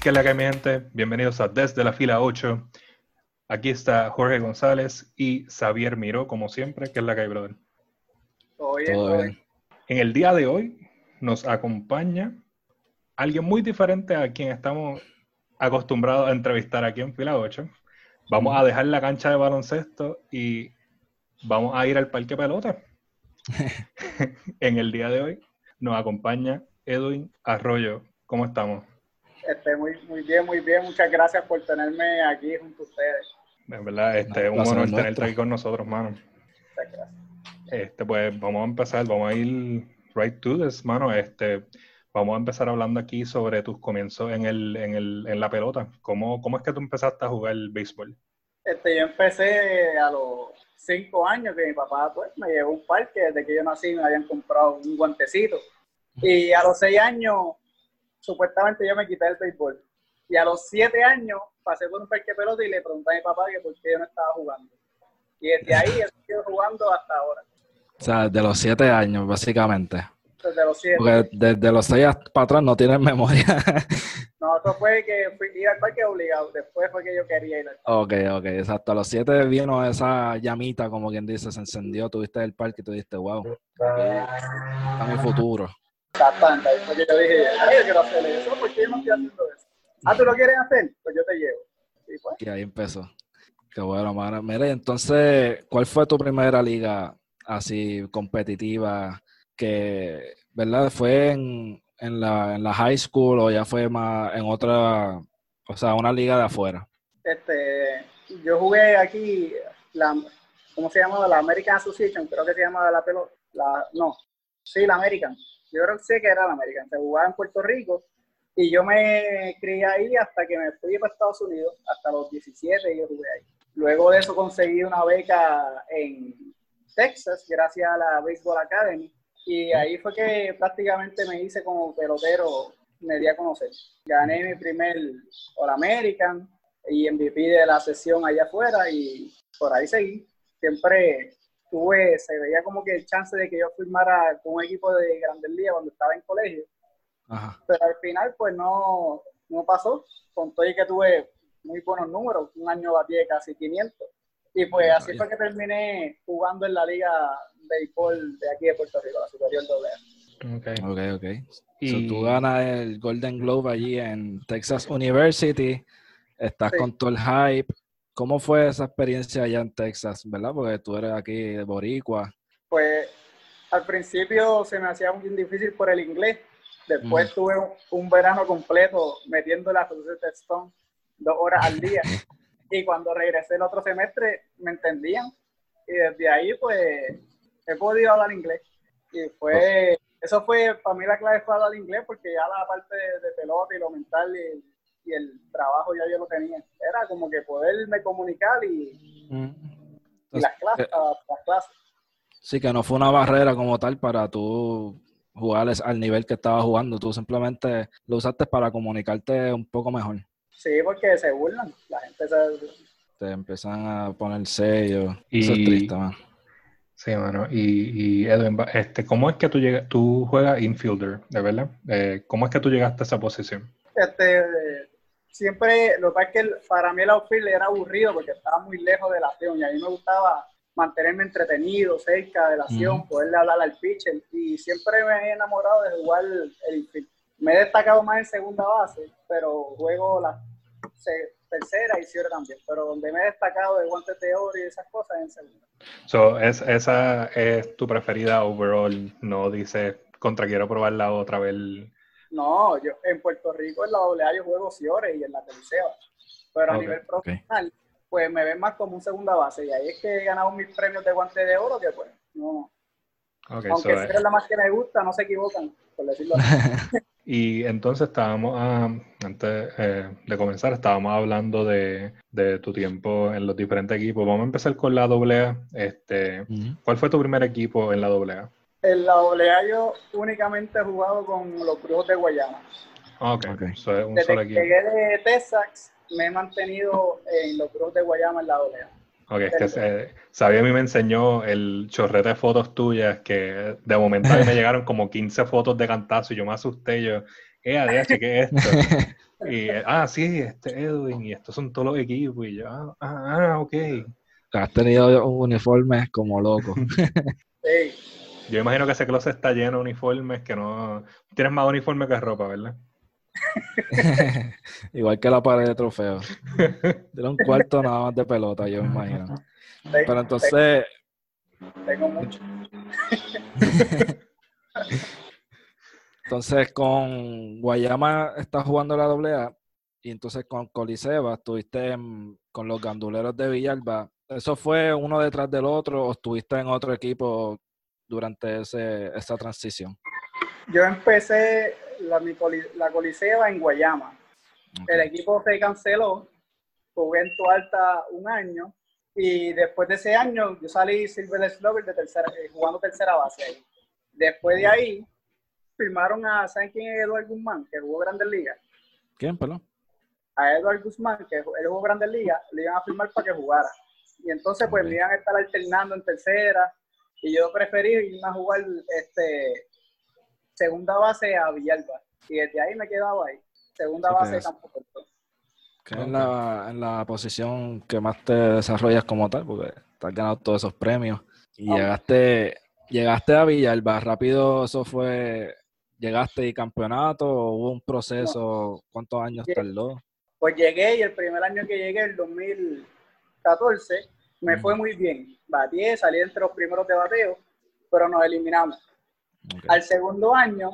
¿Qué es la que hay, mi gente? Bienvenidos a Desde la Fila 8. Aquí está Jorge González y Xavier Miró, como siempre. ¿Qué es la que hay, brother? Todo bien. En el día de hoy nos acompaña alguien muy diferente a quien estamos acostumbrados a entrevistar aquí en Fila 8. Vamos a dejar la cancha de baloncesto y vamos a ir al parque pelota. en el día de hoy nos acompaña Edwin Arroyo. ¿Cómo estamos? Este, muy, muy bien, muy bien. Muchas gracias por tenerme aquí junto a ustedes. En verdad, este, No, un honor nuestro. tenerte aquí con nosotros, mano. Muchas gracias. Este, pues vamos a empezar, vamos a ir right to this, mano. Este, vamos a empezar hablando aquí sobre tus comienzos en el, en el, en la pelota. ¿Cómo, cómo es que tú empezaste a jugar el béisbol? Este, yo empecé a los cinco años que mi papá pues, me llevó a un parque. Desde que yo nací me habían comprado un guantecito. Y a los seis años, supuestamente yo me quité el béisbol. Y a los siete años pasé por un parque de pelota y le pregunté a mi papá que por qué yo no estaba jugando. Y desde ahí he seguido jugando hasta ahora. O sea, de los siete años, básicamente. Desde los siete. Porque desde los seis para atrás no tienes memoria. No, eso fue que fui, iba al parque obligado. Después fue que yo quería ir al ok, ok, exacto. A los siete vino esa llamita, como quien dice, se encendió, tuviste el parque y tú dijiste, wow, aquí está mi futuro. Fue que yo dije, yo quiero hacer eso, ¿por qué yo no estoy haciendo eso? Ah, ¿tú lo quieres hacer? Pues yo te llevo. Y pues, Y ahí empezó. Qué bueno, mano. Mira, y entonces, ¿cuál fue tu primera liga así competitiva que, verdad, fue en, en la, en la high school o ya fue más en otra, o sea, una liga de afuera? este, yo jugué aquí, la, ¿cómo se llamaba? La American Association, creo que se llamaba la pelota. La, no, sí, la American. Yo sé que era la American. Se jugaba en Puerto Rico y yo me crié ahí hasta que me fui para Estados Unidos, hasta los 17 yo jugué ahí. Luego de eso conseguí una beca en Texas, gracias a la Baseball Academy. Y ahí fue que prácticamente me hice como pelotero, me di a conocer. Gané mi primer All American y MVP de la sesión allá afuera y por ahí seguí. Siempre tuve, se veía como que el chance de que yo firmara con un equipo de Grandes Ligas cuando estaba en colegio, Ajá. pero al final pues no, no pasó. Con todo y que tuve muy buenos números, un año batí de casi 500. Y pues así fue que terminé jugando en la liga de béisbol de aquí de Puerto Rico, la Superior AA. Okay. Ok, ok. Y- So, tú ganas el Golden Globe allí en Texas University, estás Sí. con todo el hype. ¿Cómo fue esa experiencia allá en Texas, verdad? Porque tú eres aquí de Boricua. Pues al principio se me hacía muy difícil por el inglés. Después Mm. tuve un, un verano completo metiendo la Rosetta Stone dos horas al día. y cuando regresé el otro semestre me entendían. Y desde ahí pues he podido hablar inglés. Y fue, eso fue, para mí la clave fue hablar inglés porque ya la parte de, de pelota y lo mental y, y el trabajo ya yo lo tenía. Era como que poderme comunicar y, y las clases, las clases. Sí, que no fue una barrera como tal para tú jugar al nivel que estabas jugando. Tú simplemente lo usaste para comunicarte un poco mejor. Sí, porque se burlan. La gente se... Te empiezan a poner sellos. Y- Eso es triste, man. Sí, mano. Y, y Edwin, este, ¿cómo es que tú llegas, tú juegas infielder, de verdad? Eh, ¿Cómo es que tú llegaste a esa posición? Este, siempre, lo que pasa es que el- para mí el outfield era aburrido porque estaba muy lejos de la acción y a mí me gustaba mantenerme entretenido, cerca de la acción, poderle hablar al pitcher y siempre me he enamorado de jugar el infield. Me he destacado más en segunda base, pero juego la se- tercera y cierre también, pero donde me he destacado de guantes de oro y esas cosas es en segunda. So, es, esa es tu preferida overall, no dices contra quiero probarla otra vez. No, yo en Puerto Rico en la AA yo juego Ciores y en la tercera. Pero a nivel profesional, pues me ven más como un segunda base. Y ahí es que he ganado mis premios de guante de oro, que pues, no. Ok, so, Aunque eh, es la más que me gusta, no se equivocan, por decirlo así. Y entonces estábamos, ah, antes eh, de comenzar, estábamos hablando de, de tu tiempo en los diferentes equipos. Vamos a empezar con la AA. Este. ¿Cuál fue tu primer equipo en la AA? En la AA yo únicamente he jugado con los Brujos de Guayana. Ah, ok, Ok. so es un Desde solo que equipo. llegué de Texas, me he mantenido en los Brujos de Guayama en la AA. Ok, es que se- Sabía a mí me enseñó el chorrete de fotos tuyas que de momento a mí me llegaron como 15 fotos de cantazo y yo me asusté yo, eh, ADH, ¿qué es esto? Y, ah, sí, este Edwin, y estos son todos los equipos, y yo, ah, ah, ah ok. Has tenido uniformes como loco. Sí. Yo imagino que ese closet está lleno de uniformes, que no... Tienes más uniformes que ropa, ¿verdad? Igual que la pared de trofeos. Tiene un cuarto nada más de pelota, yo me imagino. Pero entonces... Tengo mucho. Entonces con Guayama estás jugando la AA y entonces con Coliseba estuviste en- con los ganduleros de Villalba. ¿Eso fue uno detrás del otro o estuviste en otro equipo durante ese, esa transición? Yo empecé la, la Coliseba en Guayama. El equipo se canceló, jugué en Tualta un año y después de ese año yo salí Silver Slugger de tercera, eh, jugando tercera base. Después de ahí firmaron a, ¿saben quién es Eduardo Guzmán? Que jugó Grandes Ligas. ¿Quién, perdón? A Eduardo Guzmán, que él jugó Grandes Ligas, le iban a firmar para que jugara. Y entonces pues me iban a estar alternando en tercera y yo preferí irme a jugar este, segunda base a Villalba. Y desde ahí me quedaba ahí. Segunda base que de es- campo corto. Que es la, en la posición que más te desarrollas como tal, porque te has ganado todos esos premios. Y llegaste, llegaste a Villalba, rápido eso fue, llegaste y campeonato, o hubo un proceso, ¿cuántos años tardó? Pues llegué y el primer año que llegué, el 2014, me fue muy bien. Batí, salí entre los primeros de bateo, pero nos eliminamos. Al segundo año,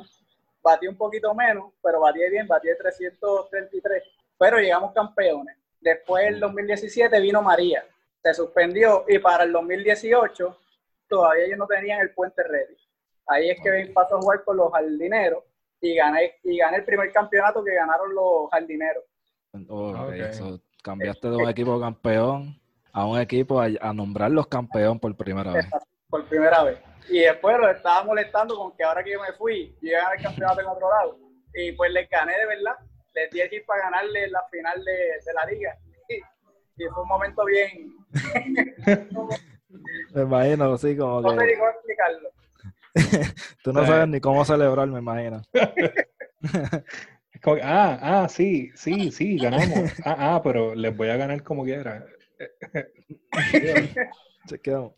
batí un poquito menos, pero batí bien, batí de 333, pero llegamos campeones. Después, el 2017, vino María, se suspendió y para el 2018 todavía ellos no tenían el puente ready. Ahí es que Ok. pasó a jugar con los jardineros y gané, y gané el primer campeonato que ganaron los jardineros. Oh, so, cambiaste de un equipo campeón a un equipo a, a nombrarlos campeón por primera vez. por primera vez. Y después los estaba molestando con que ahora que yo me fui, yo iba a ganar el campeonato en otro lado. Y pues les gané de verdad. Les di el chip para ganarle la final de, de la liga. Y, y fue un momento bien. Me imagino, así como No sé que ni cómo explicarlo. tú no Sí. sabes ni cómo celebrar, me imagino. Ah, ah, sí, sí, sí, ganamos. Ah, ah, pero les voy a ganar como quiera. Chequeamos.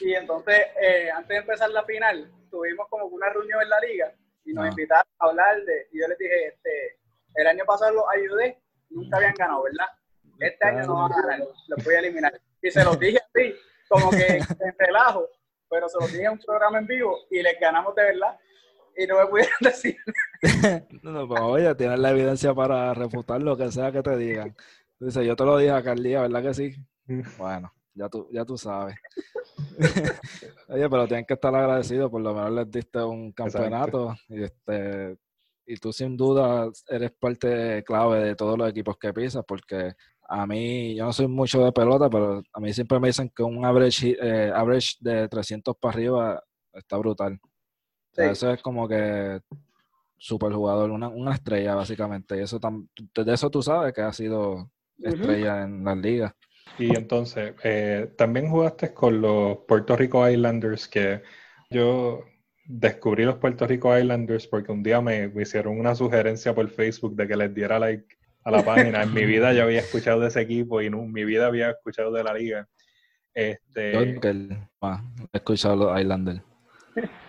Y entonces, eh, antes de empezar la final, tuvimos como una reunión en la liga y nos Ah. invitaron a hablar de. Y yo les dije, este, el año pasado los ayudé, nunca habían ganado, ¿verdad? Este año no van a ganar, los voy a eliminar. Y se los dije así, como que en relajo, pero se los dije en un programa en vivo y les ganamos de verdad. Y no me pudieron decir. No, no, pero oye, tienes la evidencia para refutar lo que sea que te digan. Dice, yo te lo dije a Carlía, ¿verdad que sí? Bueno, ya tú, ya tú sabes. Oye, pero tienen que estar agradecidos, por lo menos les diste un campeonato y este y tú sin duda eres parte clave de todos los equipos que pisas, porque a mí, yo no soy mucho de pelota, pero a mí siempre me dicen que un average, eh, average de 300 para arriba está brutal. O sea, Sí. eso es como que super jugador, una, una estrella básicamente. Y eso tam- de eso tú sabes que ha sido estrella en las ligas. Y entonces, eh, también jugaste con los Puerto Rico Islanders, que yo descubrí los Puerto Rico Islanders porque un día me, me hicieron una sugerencia por Facebook de que les diera like a la página. En mi vida yo había escuchado de ese equipo y en mi vida había escuchado de la liga. Este, Yo nunca el- he escuchado los Islanders.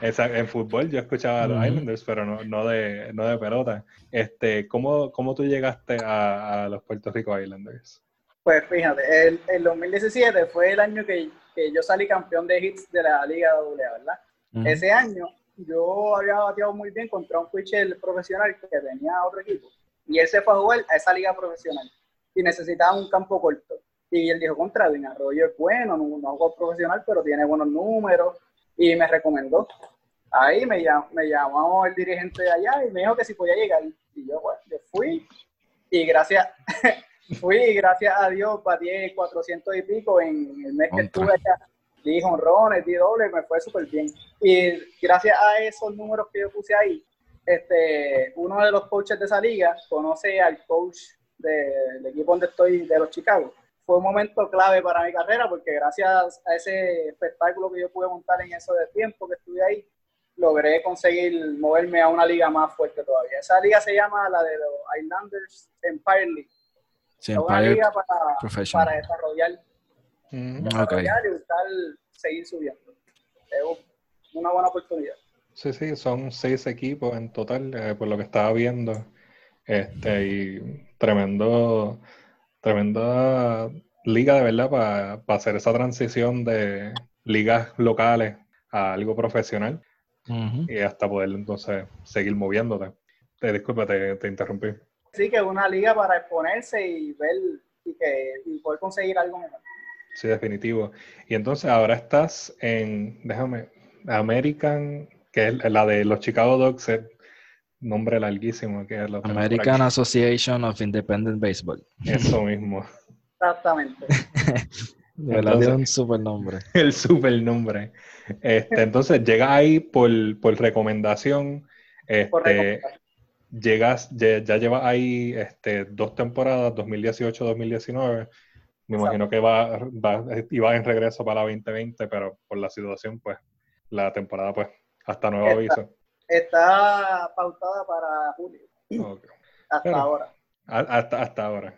Esa- en fútbol yo escuchaba a los Ujú. Islanders, pero no, no, de, no de pelota. Este, ¿cómo, ¿Cómo tú llegaste a, a los Puerto Rico Islanders? Pues fíjate, el, el 2017 fue el año que, que yo salí campeón de hits de la Liga AA, ¿verdad? Ujú. Ese año yo había bateado muy bien contra un pitcher profesional que tenía otro equipo. Y él se fue a jugar a esa liga profesional y necesitaba un campo corto. Y él dijo, contra, Edwin Arroyo es bueno, no, no juego profesional, pero tiene buenos números. Y me recomendó. Ahí me llamó, me llamó el dirigente de allá y me dijo que si podía llegar. Y yo, bueno, yo fui. Y gracias, fui y gracias a Dios batí 400 y pico en el mes que estuve allá. Di honrones, di doble, me fue súper bien. Y gracias a esos números que yo puse ahí, este, uno de los coaches de esa liga conoce al coach de- del equipo donde estoy, de los Chicago. Fue un momento clave para mi carrera porque gracias a ese espectáculo que yo pude montar en eso de tiempo que estuve ahí, logré conseguir moverme a una liga más fuerte todavía. Esa liga se llama la de los Islanders Empire League. Sí, es una liga para, para desarrollar, Mm. Desarrollar y buscar seguir subiendo. Es una buena oportunidad. Sí, sí, son seis equipos en total, eh, por lo que estaba viendo. Este, y tremendo, tremenda liga de verdad para hacer esa transición de ligas locales a algo profesional y hasta poder entonces seguir moviéndote. Te, disculpa, te, te interrumpí. Sí, que es una liga para exponerse y ver y, que, y poder conseguir algo mejor. Sí, definitivo. Y entonces ahora estás en, déjame, American, que es la de los Chicago Dogs, es nombre larguísimo, que es lo. American Association of Independent Baseball. Eso mismo. Exactamente. De verdad Entonces- tiene un super nombre. El super nombre. Este, entonces, llegas ahí por, por recomendación. Este, Por recomendación. llegas, ya, ya llevas ahí este, dos temporadas, 2018-2019. Me imagino que va, va, iba en regreso para la 2020, pero por la situación, pues, la temporada, pues, hasta nuevo aviso. Está pautada para julio, hasta Pero- ahora. A- Hasta, hasta ahora.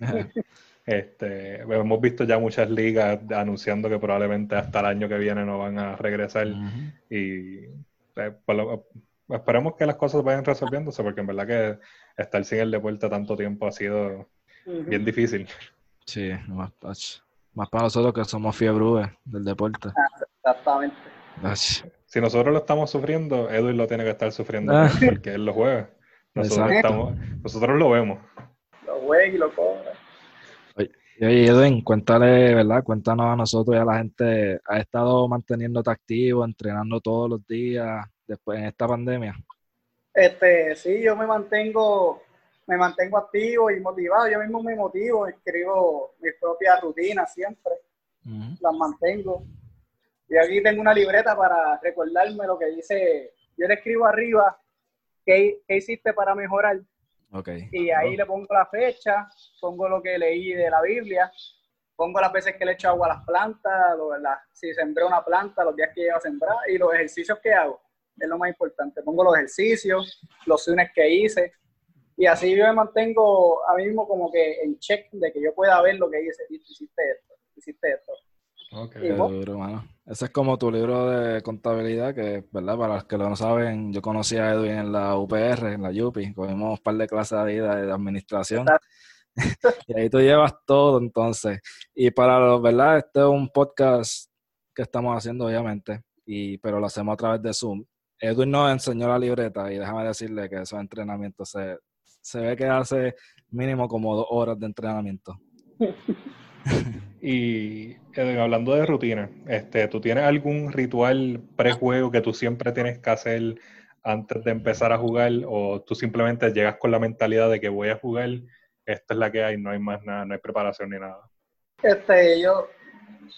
Este, hemos visto ya muchas ligas anunciando que probablemente hasta el año que viene no van a regresar. Y eh, por lo- esperemos que las cosas vayan resolviéndose, porque en verdad que estar sin el deporte tanto tiempo ha sido bien difícil. Sí, más, más para nosotros que somos fiebres del deporte. Exactamente. Ach, Si nosotros lo estamos sufriendo, Edwin lo tiene que estar sufriendo Ah. porque él lo juega. Nosotros, Exacto. estamos, nosotros lo vemos. Lo juega y lo cobra. Oye, Edwin, cuéntale, ¿verdad? Cuéntanos a nosotros y a la gente, ¿has estado manteniéndote activo, entrenando todos los días después en esta pandemia? Este, sí, yo me mantengo, me mantengo activo y motivado. Yo mismo me motivo, escribo mis propias rutinas siempre, las mantengo. Y aquí tengo una libreta para recordarme lo que hice. Yo le escribo arriba qué, qué hiciste para mejorar Ok. y ahí le pongo la fecha, pongo lo que leí de la Biblia, pongo las veces que le echo agua a las plantas, lo- la- si sembré una planta, los días que llevo a sembrar y los ejercicios que hago. Es lo más importante. Pongo los ejercicios, los swings que hice y así yo me mantengo a mí mismo como que en check de que yo pueda ver lo que hice. Hiciste esto, hiciste esto. Ok. Y Qué vos- duro, mano. Ese es como tu libro de contabilidad, que, ¿verdad? Para los que lo no saben, yo conocí a Edwin en la UPR, en la UPI, cogimos un par de clases ahí de, de administración. y ahí tú llevas todo, entonces. Y para los, ¿verdad? Este es un podcast que estamos haciendo, obviamente, y, pero lo hacemos a través de Zoom. Edwin nos enseñó la libreta y déjame decirle que esos entrenamientos se, se ve que hace mínimo como dos horas de entrenamiento. Y Edwin, hablando de rutina, este, ¿tú tienes algún ritual prejuego que tú siempre tienes que hacer antes de empezar a jugar? ¿O tú simplemente llegas con la mentalidad de que voy a jugar, esta es la que hay, no hay más nada, no hay preparación ni nada? Este, yo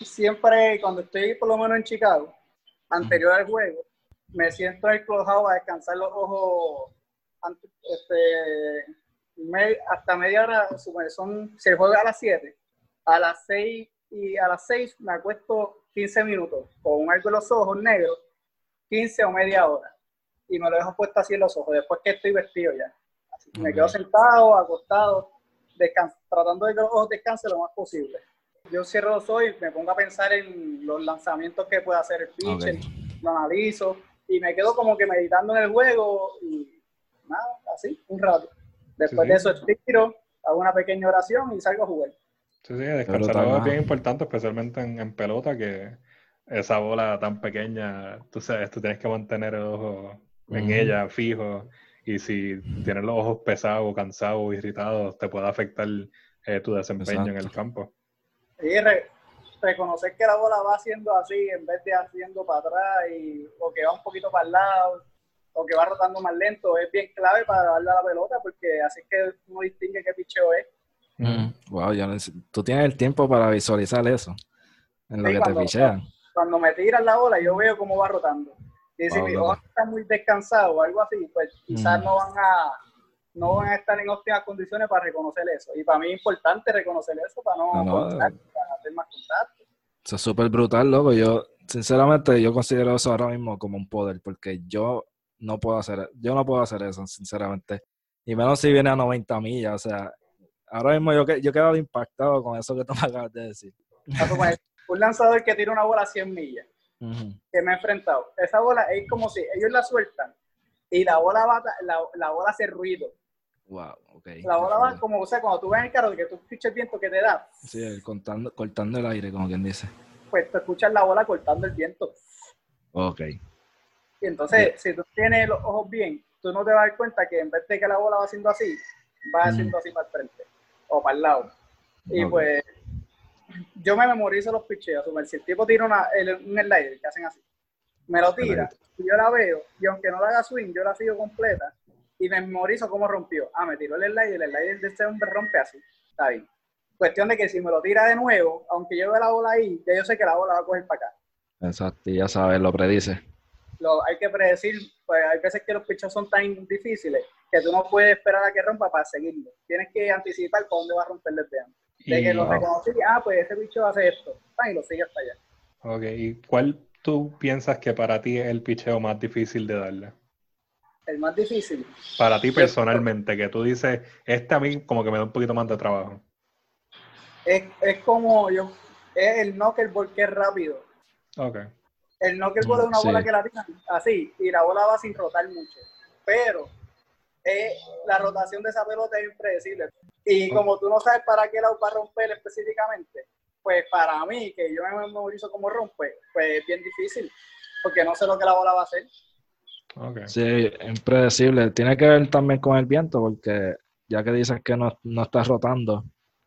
siempre, cuando estoy por lo menos en Chicago, anterior al juego, me siento en el clubhouse a descansar los ojos este, hasta media hora, son, se juega a las 7, a las 6 y a las 6 me acuesto 15 minutos con algo en los ojos negros, 15 o media hora, y me lo dejo puesto así en los ojos, después que estoy vestido ya. Así que me quedo sentado, acostado, tratando de que los ojos descansen lo más posible. Yo cierro los ojos y me pongo a pensar en los lanzamientos que puede hacer el pitcher, lo analizo y me quedo como que meditando en el juego y nada, así, un rato. Después Sí, de eso estiro, hago una pequeña oración y salgo a jugar. Sí, sí, descansar es bien importante, especialmente en, en pelota, que esa bola tan pequeña, tú sabes, tú tienes que mantener el ojo en ella fijo. Y si tienes los ojos pesados, cansados, irritados, te puede afectar eh, tu desempeño en el campo. Y re- reconocer que la bola va haciendo así en vez de haciendo para atrás y, o que va un poquito para el lado o que va rotando más lento es bien clave para darle a la pelota porque así es que uno distingue qué picheo es. Mm, Wow, yo neces- tú tienes el tiempo para visualizar eso en lo Sí, que te pichean. Cuando me tiran la bola yo veo cómo va rotando. Y si Wow, mis ojos están muy descansados o algo así, pues quizás Mm. no van a no van a estar en óptimas condiciones para reconocer eso. Y para mí es importante reconocer eso para no, No, no, para hacer más contacto. Eso es súper brutal, loco. Yo, sinceramente yo considero eso ahora mismo como un poder, porque yo no puedo hacer, yo no puedo hacer eso, sinceramente. Y menos si viene a 90 millas, o sea, ahora mismo yo, yo he quedado impactado con eso que tú me acabas de decir. un lanzador que tira una bola a 100 millas, que me he enfrentado, esa bola es como si ellos la sueltan y la bola va, la, la bola hace ruido. Wow, okay. La bola va como, o sea, cuando tú ves en el carro que tú escuchas el viento que te da. Sí, cortando, cortando el aire, como quien dice. Pues tú escuchas la bola cortando el viento. Ok. Y entonces, si tú tienes los ojos bien, tú no te vas a dar cuenta que en vez de que la bola va haciendo así, va haciendo así para el frente o para el lado. Y pues, yo me memorizo los picheos. Si el tipo tira una, un slider que hacen así, me lo tira, y yo la veo, y aunque no la haga swing, yo la sigo completa y me memorizo cómo rompió. Ah, me tiró el slider, el slider de este hombre rompe así. Está bien. Cuestión de que si me lo tira de nuevo, aunque yo vea la bola ahí, ya yo sé que la bola va a coger para acá. Exacto, y ya sabes, lo predice. Lo, hay que predecir, pues hay veces que los pichos son tan difíciles que tú no puedes esperar a que rompa para seguirlo. Tienes que anticipar por dónde va a romper desde antes. De que lo reconocí, ah, pues ese bicho hace esto, y lo sigue hasta allá. Ok, ¿y cuál tú piensas que para ti es el picheo más difícil de darle? el más difícil. Para ti personalmente, que tú dices, este a mí como que me da un poquito más de trabajo. Es, es como yo, es el knuckleball que es rápido. Ok. El knuckleball es una bola que la tiran así, y la bola va sin rotar mucho. Pero eh, la rotación de esa pelota es impredecible. Y como tú no sabes para qué lado va a romper específicamente, pues para mí, que yo me memorizo como rompe, pues es bien difícil, porque no sé lo que la bola va a hacer. Sí, impredecible. Tiene que ver también con el viento, porque ya que dices que no, no estás rotando,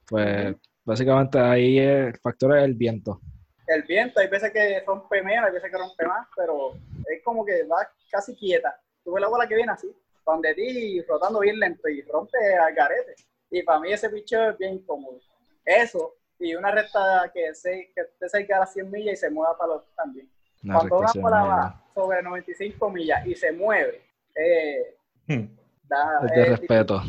pues básicamente ahí el factor es el viento. El viento, hay veces que rompe menos, hay veces que rompe más, pero es como que va casi quieta. Tú ves la bola que viene así, donde ti rotando bien lento y rompe al garete. Y para mí ese bicho es bien incómodo. Eso, y una recta que, se, que te cerca a las 100 millas y se mueva para los también. Cuando una bola va sobre 95 millas y se mueve, eh, hmm. es de respeto.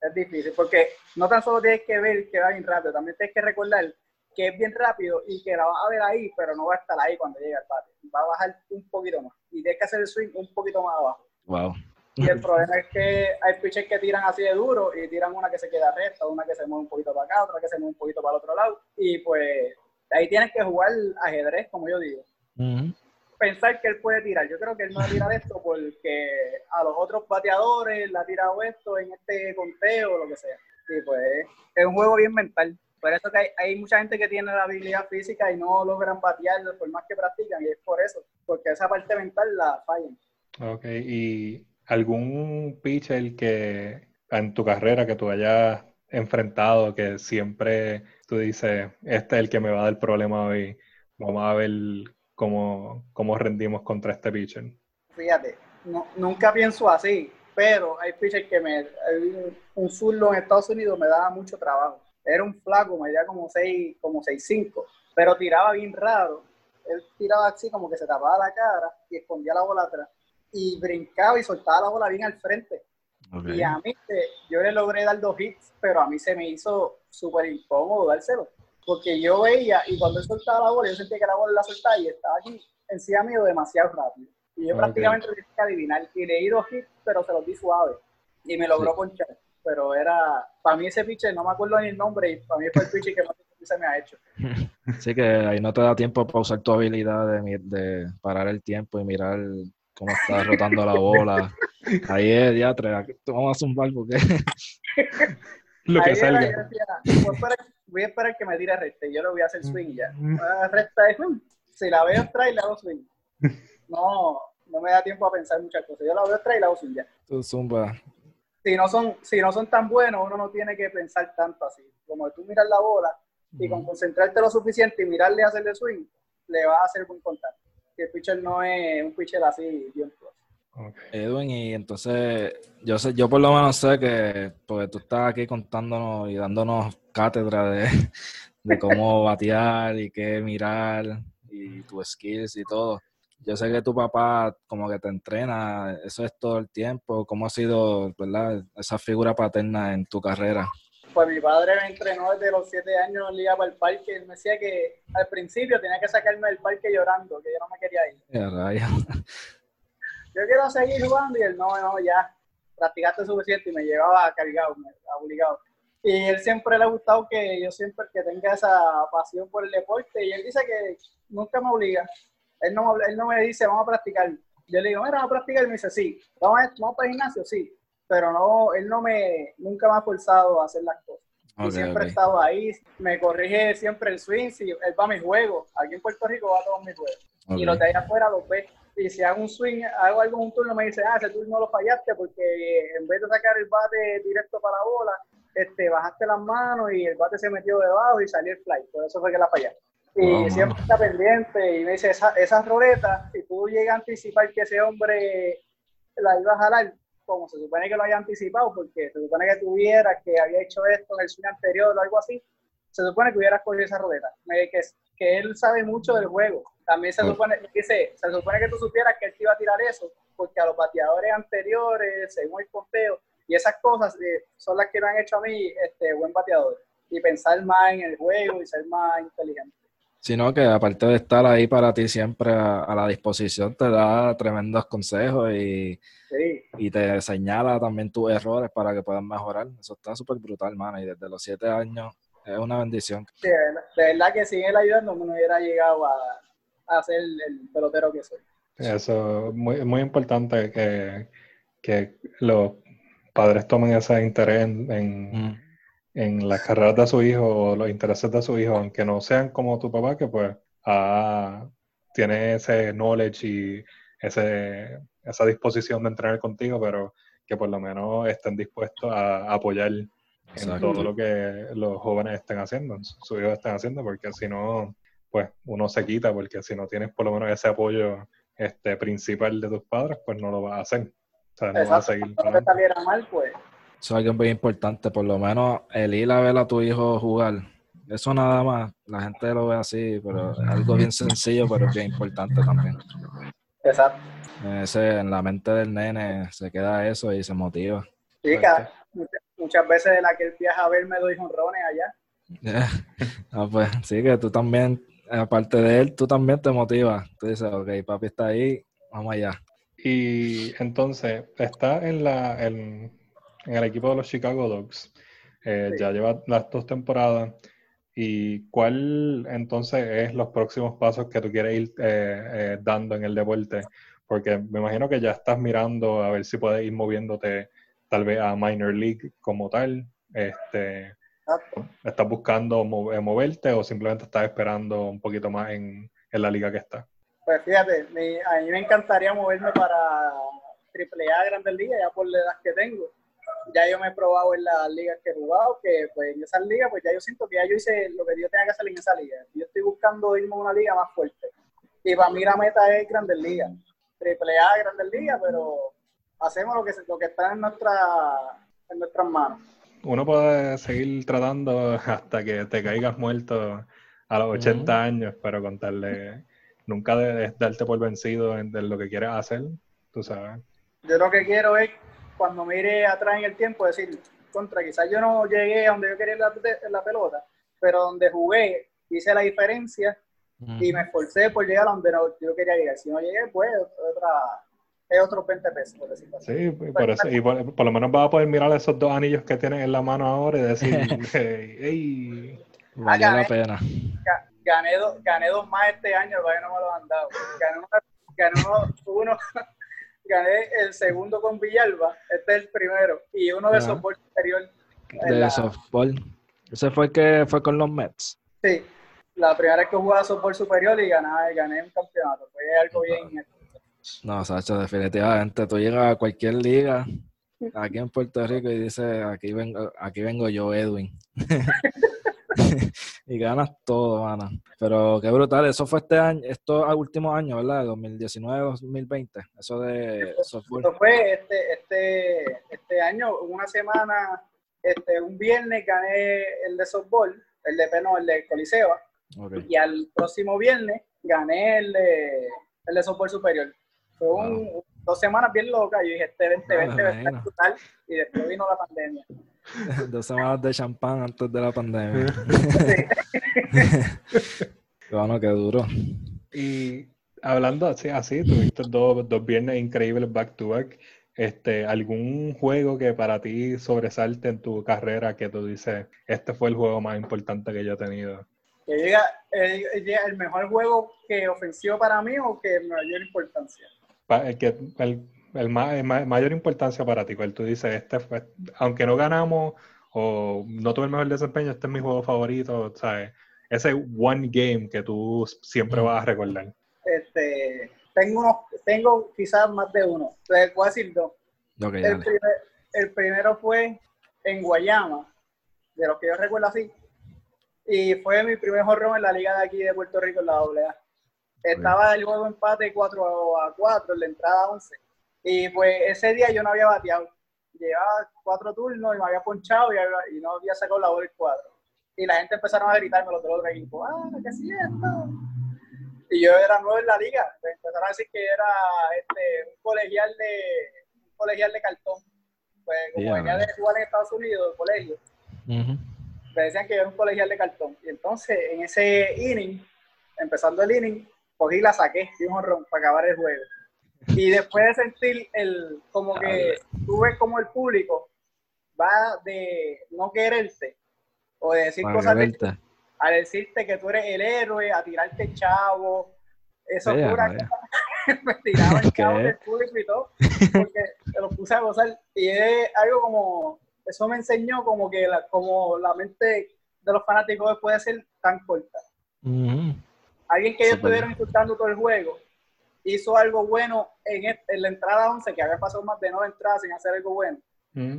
Es difícil, porque no tan solo tienes que ver que va bien rápido, también tienes que recordar que es bien rápido y que la vas a ver ahí, pero no va a estar ahí cuando llegue al patio. Va a bajar un poquito más y tienes que hacer el swing un poquito más abajo. Wow. Y el problema es que hay pitchers que tiran así de duro y tiran una que se queda recta, una que se mueve un poquito para acá, otra que se mueve un poquito para el otro lado. Y pues ahí tienes que jugar ajedrez, como yo digo pensar que él puede tirar. Yo creo que él no va a tirar esto porque a los otros bateadores le ha tirado esto en este conteo o lo que sea. Sí, pues es un juego bien mental. Por eso que hay, mucha gente que tiene la habilidad física y no logran batear por más que practican, y es por eso, porque esa parte mental la fallan. Ok, ¿y algún pitcher que en tu carrera que tú hayas enfrentado, que siempre tú dices, este es el que me va a dar problema hoy, vamos a ver cómo, cómo rendimos contra este pitcher. Fíjate, nunca pienso así, pero hay pitchers que me. Un zurdo en Estados Unidos me daba mucho trabajo. Era un flaco, me medía como 6, como 6'5, pero tiraba bien raro. Él tiraba así como que se tapaba la cara y escondía la bola atrás. Y brincaba y soltaba la bola bien al frente. Y a mí, yo le logré dar dos hits, pero a mí se me hizo súper incómodo dárselo porque yo veía y cuando él soltaba la bola, yo sentía que la bola la soltaba y estaba aquí encima mío demasiado rápido. Y yo prácticamente lo que adivinar. Y le di dos hits, pero se los di suave. Y me logró ponchar. Pero era, para mí ese pitcher, no me acuerdo ni el nombre, y para mí fue el pitcher que más se me ha hecho. Sí, que ahí no te da tiempo para usar tu habilidad de, de parar el tiempo y mirar cómo está rotando la bola. Ahí es, ya, vamos a zumbar porque... Lo que salga voy a esperar que me tire recta y yo lo voy a hacer swing ya. Ah, recta es, si la veo extra y le hago swing. No, no me da tiempo a pensar muchas cosas. Yo la veo extra y la hago swing ya. Tu zumba. Si no, son, si no son tan buenos, uno no tiene que pensar tanto así. Como tú miras la bola y con concentrarte lo suficiente y mirarle a hacerle swing, le va a hacer buen contacto. Que el pitcher no es un pitcher así bien Edwin, y entonces yo sé, yo por lo menos sé que porque tú estás aquí contándonos y dándonos cátedra de, de cómo batear y qué mirar y tus skills y todo. Yo sé que tu papá como que te entrena, eso es todo el tiempo. ¿Cómo ha sido, verdad, esa figura paterna en tu carrera? Pues mi padre me entrenó desde los siete años en Liga para el parque. Él me decía que al principio tenía que sacarme del parque llorando, que yo no me quería ir. Yo quiero seguir jugando y él, no, no, ya, practicaste suficiente y me llevaba cargado, obligado. Y él siempre le ha gustado que yo siempre que tenga esa pasión por el deporte y él dice que nunca me obliga. Él no, él no me dice, vamos a practicar. Yo le digo, mira, vamos a practicar. Y me dice, sí. ¿Vamos, a, vamos para el gimnasio? Sí. Pero no, él no me, nunca me ha forzado a hacer las cosas. y siempre he estado ahí. Me corrige siempre el swing. Si él va a mis juegos. Aquí en Puerto Rico va a todos mis juegos. Y los de allá afuera los ve. Y si hago un swing, hago un turno, me dice, ah, ese turno lo fallaste porque en vez de sacar el bate directo para la bola, este, bajaste las manos y el bate se metió debajo y salió el fly. Por eso fue que la fallaste. Y siempre está pendiente y me dice, esa, esas roletas, si tú llegas a anticipar que ese hombre la iba a jalar, como se supone que lo haya anticipado, porque se supone que tuvieras que había hecho esto en el swing anterior o algo así, se supone que hubieras cogido esa roleta. Que, que él sabe mucho del juego. También se supone, dice, se supone que tú supieras que él te iba a tirar eso, porque a los bateadores anteriores, según el conteo, y esas cosas eh, son las que me han hecho a mí este, buen bateador. Y pensar más en el juego y ser más inteligente sino que aparte de estar ahí para ti siempre a, la disposición, te da tremendos consejos y, y te señala también tus errores para que puedas mejorar. Eso está súper brutal, mano, y desde los siete años es una bendición. Sí, de verdad que sin él ayudando no hubiera llegado a, a ser el pelotero que soy. Eso es muy, muy importante que, que los padres tomen ese interés en, mm en las carreras de su hijo o los intereses de su hijo, aunque no sean como tu papá, que pues ah, tiene ese knowledge y ese, esa disposición de entrenar contigo, pero que por lo menos estén dispuestos a, apoyar en todo lo que los jóvenes estén haciendo, sus hijos estén haciendo, porque si no, pues uno se quita, porque si no tienes por lo menos ese apoyo este principal de tus padres, pues no lo vas a hacer. O sea, no vas a seguir. No te saliera mal, pues eso es algo muy importante, por lo menos el ir a ver a tu hijo jugar. Eso nada más, la gente lo ve así, pero es algo bien sencillo, pero bien importante también. Exacto. Ese, en la mente del nene se queda eso y se motiva. Sí, muchas, veces de la que él viaja a verme doy honrones allá. ah, pues sí, que tú también, aparte de él, tú también te motivas. Tú dices, ok, papi está ahí, vamos allá. Y entonces, está en la, en el equipo de los Chicago Dogs. Eh, ya lleva las dos temporadas. ¿Y cuál entonces es los próximos pasos que tú quieres ir eh, eh, dando en el deporte? Porque me imagino que ya estás mirando a ver si puedes ir moviéndote tal vez a Minor League como tal. Este, ¿Estás buscando moverte o simplemente estás esperando un poquito más en, en la liga que está? Pues fíjate, a mí me encantaría moverme para AAA Grandes Ligas, ya por la edad que tengo ya yo me he probado en las ligas que he jugado, que pues en esas ligas, pues ya yo siento que ya yo hice lo que yo tenía que hacer en esa liga. Yo estoy buscando irme a una liga más fuerte. Y para mí la meta es Grandes Ligas, Triple A, Grandes Ligas, pero hacemos lo que, lo que está en, nuestra, en nuestras manos. Uno puede seguir tratando hasta que te caigas muerto a los 80 años, pero contarle, nunca debes darte por vencido en, lo que quieres hacer, tú sabes. Yo lo que quiero es cuando mire atrás en el tiempo, decir, contra, quizás yo no llegué a donde yo quería la, la pelota, pero donde jugué hice la diferencia y me esforcé por llegar a donde yo quería llegar. Si no llegué, pues otra, es otros 20 pesos, por decirlo así. Sí, por eso, y por, lo menos vas a poder mirar esos dos anillos que tienes en la mano ahora y decir, hey, vale la pena. Gané, dos, gané dos más este año, todavía no me lo han dado. Gané, gané uno, gané el segundo con Villalba, este es el primero, y uno de softball superior. De softball. ¿Ese fue el que fue con los Mets? Sí, la primera vez que jugaba softball superior y gané, gané un campeonato, fue algo bien. No, Sacho, definitivamente, tú llegas a cualquier liga aquí en Puerto Rico y dices, aquí vengo, aquí vengo yo, Edwin. y ganas todo, Ana. Pero qué brutal, eso fue este año, estos últimos años, ¿verdad? 2019-2020, eso de softball. Eso fue este, este, este año, una semana, este, un viernes gané el de softball, el de Peno, el de Coliseo, y al próximo viernes gané el de, el de softball superior. Fue un, dos semanas bien locas, yo dije, este 2020 va a estar brutal, y después vino la pandemia. Dos semanas de champán antes de la pandemia. bueno, qué duro. Y hablando así, así tuviste dos, dos viernes increíbles back to back. Este, ¿Algún juego que para ti sobresalte en tu carrera que tú dices, este fue el juego más importante que yo he tenido? Que llega, el, el mejor juego que ofensivo para mí o que mayor importancia. el, que, el, el, mayor importancia para ti, cuál tú dices, este fue, aunque no ganamos o no tuve el mejor desempeño, este es mi juego favorito, ¿sabes? Ese one game que tú siempre vas a recordar. Este, tengo unos, tengo quizás más de uno. Entonces, voy a decir dos. el, primero fue en Guayama, de los que yo recuerdo así. Y fue mi primer jorrón en la liga de aquí de Puerto Rico, en la AA. Estaba el juego empate 4 a 4, en la entrada 11. Y pues ese día yo no había bateado. Llevaba cuatro turnos y me había ponchado y, no había sacado la bola el cuadro. Y la gente empezaron a gritarme los otros equipos, ah, ¿qué es esto? y yo era nuevo en la liga. empezaron a decir que era este, un colegial de un colegial de cartón. Pues como venía de jugar en Estados Unidos, el colegio, me decían que yo era un colegial de cartón. Y entonces en ese inning, empezando el inning, cogí la saqué y un honrón para acabar el juego. Y después de sentir el, como que tú ves como el público va de no quererte o de decir cosas de, a decirte que tú eres el héroe, a tirarte chavo. Eso sí, pura me tiraba el chavo del público y todo, porque te lo puse a gozar. Y es algo como, eso me enseñó como que la, como la mente de los fanáticos puede ser tan corta. Alguien que ellos estuvieron disfrutando todo el juego hizo algo bueno en, en, la entrada 11, que había pasado más de nueve entradas sin hacer algo bueno,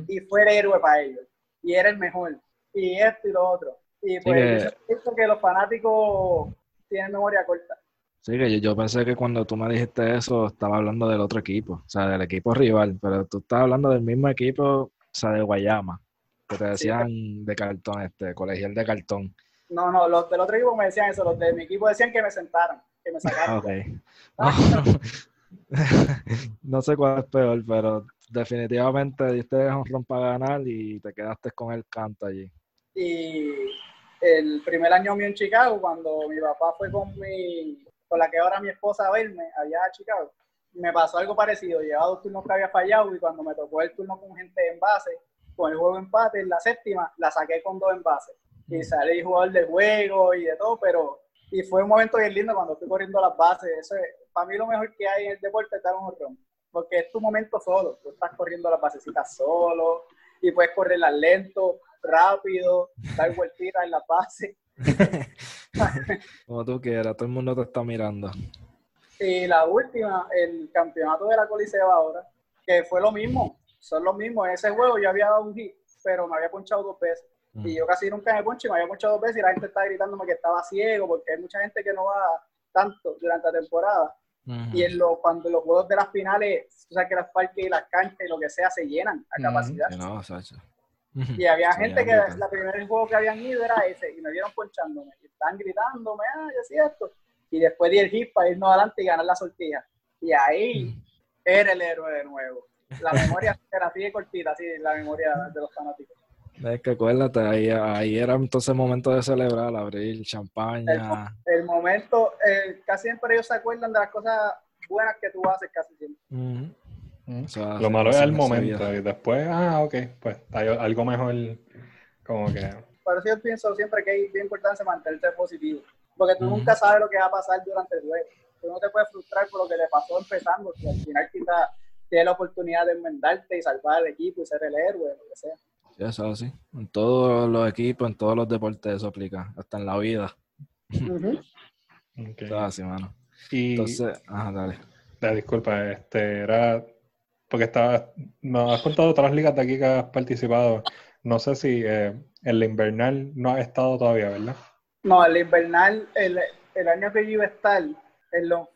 y fue el héroe para ellos, y era el mejor, y esto y lo otro. Y pues sí, que... los fanáticos tienen memoria corta. Sí, que yo, pensé que cuando tú me dijiste eso, estaba hablando del otro equipo, o sea, del equipo rival, pero tú estás hablando del mismo equipo, o sea, de Guayama, que te decían de cartón, este, colegial de cartón. No, no, los del otro equipo me decían eso, los de mi equipo decían que me sentaran, que me sacaran. no sé cuál es peor, pero definitivamente diste un ron para ganar y te quedaste con el canto allí. Y el primer año mío en Chicago, cuando mi papá fue con mi, con la que ahora mi esposa a verme allá a Chicago, me pasó algo parecido. Llevaba dos turnos que había fallado y cuando me tocó el turno con gente en base, con el juego empate en la séptima, la saqué con dos en base. Y salí jugador de juego y de todo, pero y fue un momento bien lindo cuando estoy corriendo las bases. Eso es, para mí lo mejor que hay en el deporte es dar un horrón, porque es tu momento solo. Tú estás corriendo las basecitas solo y puedes correrlas lento rápido, dar vueltitas en la base. Como tú quieras, todo el mundo te está mirando. Y la última, el campeonato de la Coliseo ahora, que fue lo mismo, son lo mismo. En ese juego yo había dado un hit, pero me había ponchado dos veces. Y yo casi nunca me poncho y me había ponchado dos veces y la gente estaba gritándome que estaba ciego, porque hay mucha gente que no va tanto durante la temporada. Y en lo, cuando los juegos de las finales, o sea que las parques y las canchas y lo que sea se llenan a capacidad. No, y había gente que la primer juego que habían ido era ese, y me vieron ponchándome, y están gritándome, ah, yo sí esto. Y después di el hit para irnos adelante y ganar la sortija. Y ahí era el héroe de nuevo. La memoria era así de cortita, así la memoria de los fanáticos. Es que acuérdate, ahí, ahí era entonces el momento de celebrar, abrir champaña. El, momento, eh, casi siempre ellos se acuerdan de las cosas buenas que tú haces casi siempre lo malo es el momento y después, ah, ok, pues hay algo mejor, como que... Por eso yo pienso siempre que es bien importante mantenerte positivo, porque tú nunca sabes lo que va a pasar durante el juego. Tú no te puedes frustrar por lo que te pasó empezando, que al final quizás tienes la oportunidad de enmendarte y salvar al equipo y ser el héroe, lo que sea. Sí, eso sí. En todos los equipos, en todos los deportes eso aplica, hasta en la vida. así, mano. Y... Entonces, ajá, dale. La disculpa, este era porque está, me has contado otras ligas de aquí que has participado. No sé si eh, en la invernal no has estado todavía, ¿verdad? No, el invernal, el, el año que yo iba a estar,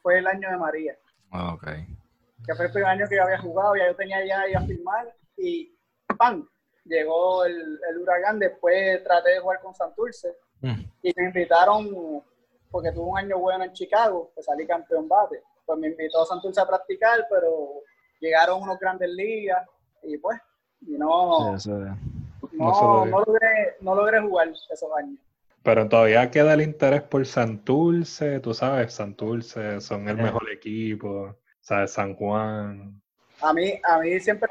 fue el año de María. Ah, ok. Que fue el primer año que yo había jugado, ya yo tenía ya a firmar y ¡pam! Llegó el, el huracán, después traté de jugar con Santurce mm. y me invitaron, porque tuve un año bueno en Chicago, que salí campeón bate, pues me invitó a Santurce a practicar, pero llegaron unos grandes ligas y pues, y no, no, no, logré, no logré jugar esos años. Pero todavía queda el interés por Santurce, tú sabes, Santurce son el mejor equipo, sabes, San Juan. A mí, a mí siempre,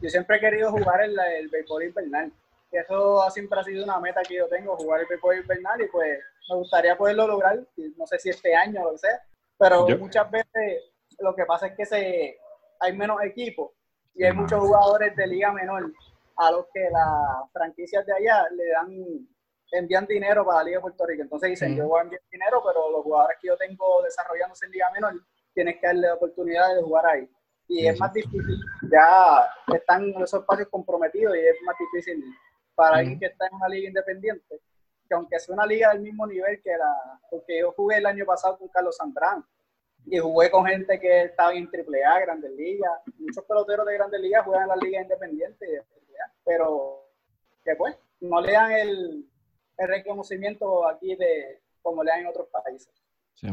yo siempre he querido jugar el, el béisbol invernal. Y eso siempre ha sido una meta que yo tengo, jugar el béisbol invernal y pues me gustaría poderlo lograr, no sé si este año o lo que sea, pero muchas veces lo que pasa es que se, hay menos equipos y hay muchos jugadores de liga menor a los que las franquicias de allá le dan envían dinero para la Liga de Puerto Rico. Entonces dicen, yo voy a enviar dinero, pero los jugadores que yo tengo desarrollándose en Liga Menor, tienes que darle la oportunidad de jugar ahí. Y es más difícil, ya están esos espacios comprometidos y es más difícil para alguien que está en una liga independiente, que aunque sea una liga del mismo nivel que la, porque yo jugué el año pasado con Carlos Sandrán y jugué con gente que estaba en AAA, Grandes Ligas, muchos peloteros de Grandes Ligas juegan en la liga independiente, pero que pues no le dan el, el reconocimiento aquí de como le dan en otros países. Sí,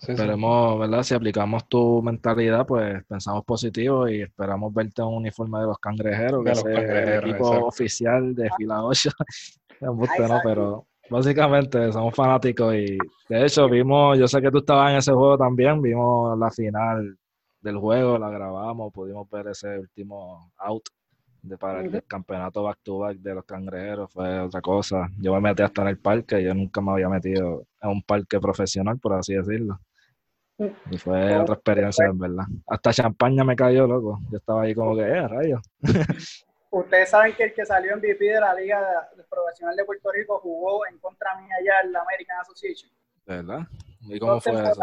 Esperemos, ¿verdad? Si aplicamos tu mentalidad, pues pensamos positivo y esperamos verte en un uniforme de los cangrejeros, que es el equipo oficial de fila 8. Pero básicamente somos fanáticos y de hecho vimos, yo sé que tú estabas en ese juego también, vimos la final del juego, la grabamos, pudimos ver ese último out de para el campeonato back to back de los cangrejeros fue otra cosa. Yo me metí hasta en el parque, yo nunca me había metido en un parque profesional, por así decirlo. Y fue otra experiencia, en verdad. Hasta champaña me cayó, loco. Yo estaba ahí como que, eh, rayos. Ustedes saben que el que salió en VP de la Liga Profesional de Puerto Rico jugó en contra mía allá en la American Association. ¿Verdad? ¿Y cómo fue eso?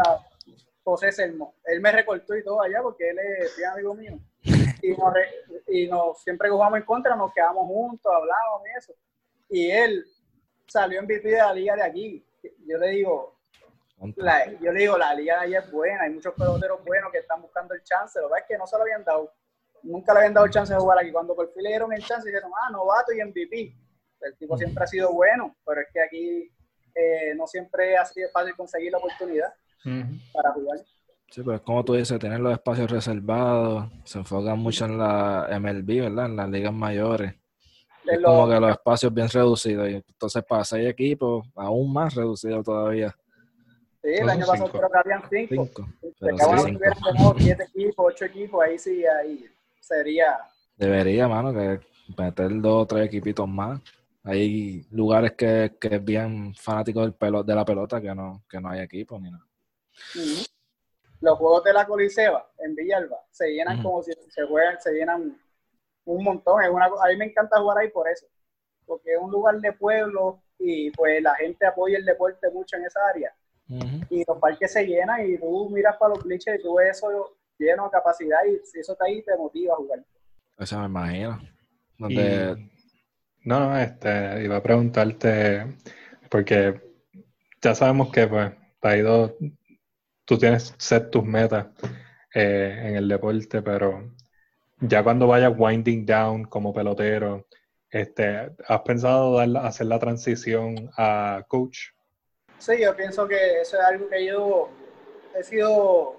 José Selmo. Él me recortó y todo allá porque él es amigo mío. y, nos, siempre que jugamos en contra nos quedamos juntos, hablamos y eso. Y él salió en MVP de la liga de aquí. Yo le digo, yo le digo, la liga de allá es buena, hay muchos peloteros buenos que están buscando el chance. Lo que es que no se lo habían dado, nunca le habían dado el chance de jugar aquí. Cuando por fin le dieron el chance, dijeron, ah, novato y MVP. El tipo siempre ha sido bueno, pero es que aquí eh, no siempre ha sido fácil conseguir la oportunidad para jugar. Sí, pues como tú dices, tener los espacios reservados, se enfocan mucho en la MLB, ¿verdad? En las ligas mayores. Es como que los espacios bien reducidos. Y entonces para seis equipos, aún más reducido todavía. Sí, el año pasado creo que habían cinco. cinco. Pero siete equipos, ocho equipos, ahí sí, ahí sería... Debería, mano, que meter dos o tres equipitos más. Hay lugares que, que es bien fanático del pelo, de la pelota que no, que no hay equipo ni nada los juegos de la Coliseba en Villalba se llenan como si se juegan, se llenan un montón. Es una, a mí me encanta jugar ahí por eso, porque es un lugar de pueblo y pues la gente apoya el deporte mucho en esa área. Y los parques se llenan y tú miras para los glitches y tú ves eso lleno de capacidad y si eso está ahí te motiva a jugar. Eso me imagino. No, no, este, iba a preguntarte, porque ya sabemos que pues, te ha ido tú tienes set tus metas eh, en el deporte, pero ya cuando vayas winding down como pelotero, este, ¿has pensado dar, hacer la transición a coach? Sí, yo pienso que eso es algo que yo he sido,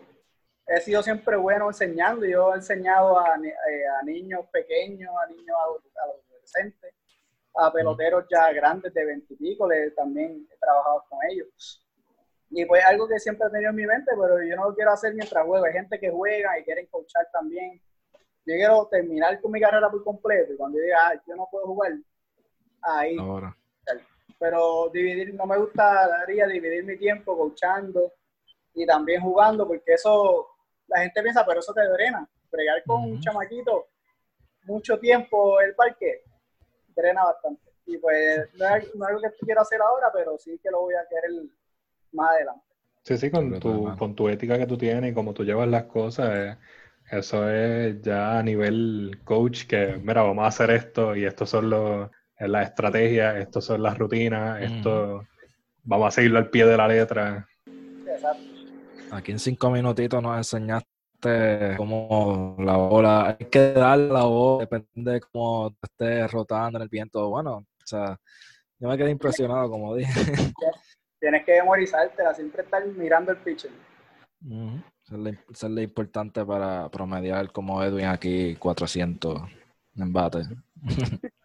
he sido siempre bueno enseñando. Yo he enseñado a, eh, a niños pequeños, a niños adolescentes, a peloteros ya grandes de veintipico, también he trabajado con ellos. Y pues algo que siempre he tenido en mi mente, pero yo no lo quiero hacer mientras juego. Hay gente que juega y quieren coachar también. Yo quiero terminar con mi carrera por completo y cuando yo diga, ah, yo no puedo jugar, ahí. Ahora. Pero dividir, no me gustaría dividir mi tiempo coachando y también jugando, porque eso, la gente piensa, pero eso te drena. Bregar con un chamaquito mucho tiempo el parque, drena bastante. Y pues no es, no es algo que quiero hacer ahora, pero sí que lo voy a querer más adelante. Sí, sí, con tu, con tu ética que tú tienes y cómo tú llevas las cosas, eh, eso es ya a nivel coach que, mira, vamos a hacer esto y estos son los, las estrategias, estos son las rutinas, esto vamos a seguirlo al pie de la letra. Exacto. Aquí en cinco minutitos nos enseñaste cómo la bola, hay que dar la bola, depende de cómo esté rotando en el viento. Bueno, o sea, yo me quedé impresionado, como dije. tienes que memorizártela, siempre estar mirando el pitcher. Eso es, lo importante para promediar como Edwin aquí 400 en bate.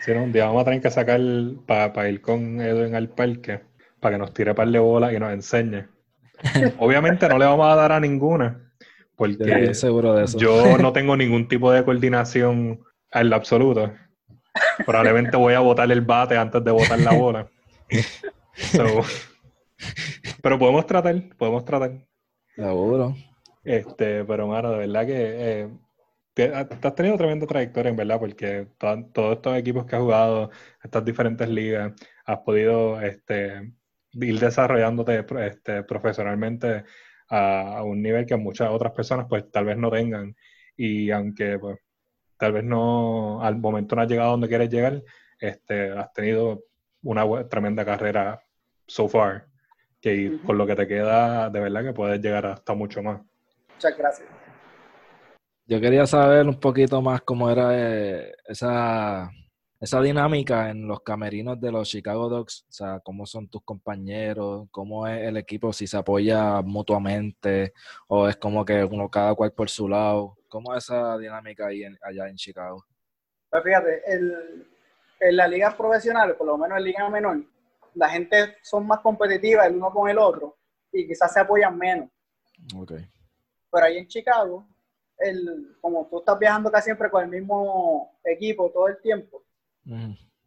sí, un día vamos a tener que sacar para ir con Edwin al parque, para que nos tire par de bolas y nos enseñe. Obviamente no le vamos a dar a ninguna, porque seguro de eso. yo no tengo ningún tipo de coordinación en lo absoluto. Probablemente voy a botar el bate antes de botar la bola. pero podemos tratar, podemos tratar. Seguro. Este, pero mano, de verdad que eh, has tenido tremenda trayectoria, en verdad, porque todos estos equipos que has jugado, estas diferentes ligas, has podido este, ir desarrollándote este, profesionalmente a, un nivel que muchas otras personas pues tal vez no tengan. Y aunque pues, tal vez no al momento no has llegado donde quieres llegar, este, has tenido una tremenda carrera so far, que con lo que te queda, de verdad que puedes llegar hasta mucho más. Muchas gracias. Yo quería saber un poquito más cómo era eh, esa, esa dinámica en los camerinos de los Chicago Dogs, o sea, cómo son tus compañeros, cómo es el equipo, si se apoya mutuamente o es como que uno cada cual por su lado. ¿Cómo es esa dinámica ahí allá en Chicago? Pues fíjate, en la liga profesional, por lo menos en liga menor, la gente son más competitivas el uno con el otro y quizás se apoyan menos. Okay. Pero ahí en Chicago, el, como tú estás viajando casi siempre con el mismo equipo todo el tiempo,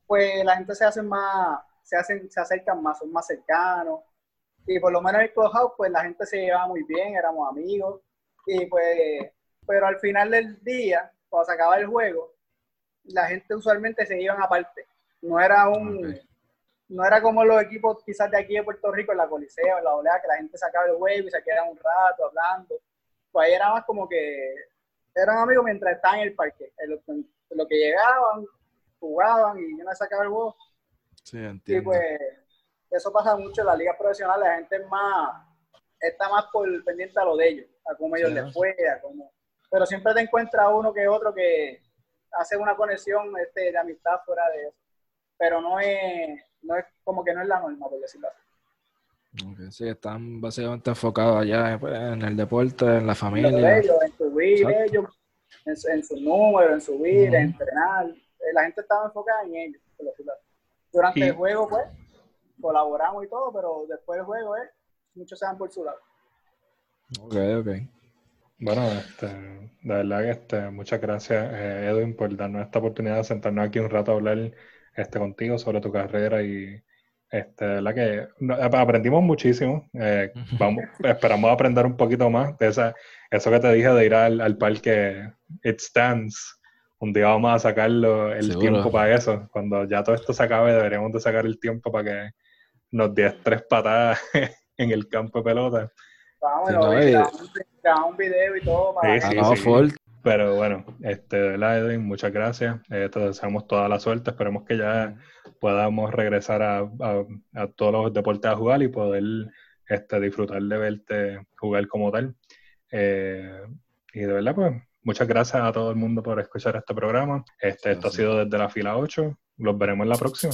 pues la gente se hace más, se hacen, se acercan más, son más cercanos. Y por lo menos en el clubhouse, pues la gente se llevaba muy bien, éramos amigos. Y pues, pero al final del día, cuando se acaba el juego, la gente usualmente se iban aparte. No era un, no era como los equipos quizás de aquí de Puerto Rico, en la Coliseo, en la Olea, que la gente sacaba el juego y se quedaba un rato hablando. Pues ahí era más como que eran amigos mientras estaban en el parque. En lo, que llegaban, jugaban y yo no sacaba el juego. Sí, entiendo. Y pues eso pasa mucho en la liga profesional, la gente es más, está más por pendiente a lo de ellos, a cómo ellos les fue, a cómo... Pero siempre te encuentras uno que otro que hace una conexión este, de amistad fuera de eso. Pero no es, no es como que no es la norma, por decirlo así. Okay, sí, están básicamente enfocados allá pues, en el deporte, en la familia. En, en subir ellos, en, su, en su número, en subir, en entrenar. Eh, la gente estaba enfocada en ellos, por decirlo así. Durante el juego, pues, colaboramos y todo, pero después del juego, eh, muchos se dan por su lado. Ok, ok. Bueno, este, de verdad que este, muchas gracias, eh, Edwin, por darnos esta oportunidad de sentarnos aquí un rato a hablar este, contigo sobre tu carrera y este, la que aprendimos muchísimo. Eh, vamos, esperamos aprender un poquito más de esa, eso que te dije de ir al, al parque It Stands. Un día vamos a sacarlo el tiempo para eso. Cuando ya todo esto se acabe, deberíamos de sacar el tiempo para que nos des tres patadas en el campo de pelota. Vamos, un video y todo para sí, sí, pero bueno, este, de verdad, Edwin, muchas gracias. Eh, te deseamos toda la suerte. Esperemos que ya podamos regresar a, a, todos los deportes a jugar y poder este, disfrutar de verte jugar como tal. Eh, y de verdad, pues, muchas gracias a todo el mundo por escuchar este programa. Este, esto ha sido desde la fila 8. Los veremos en la próxima.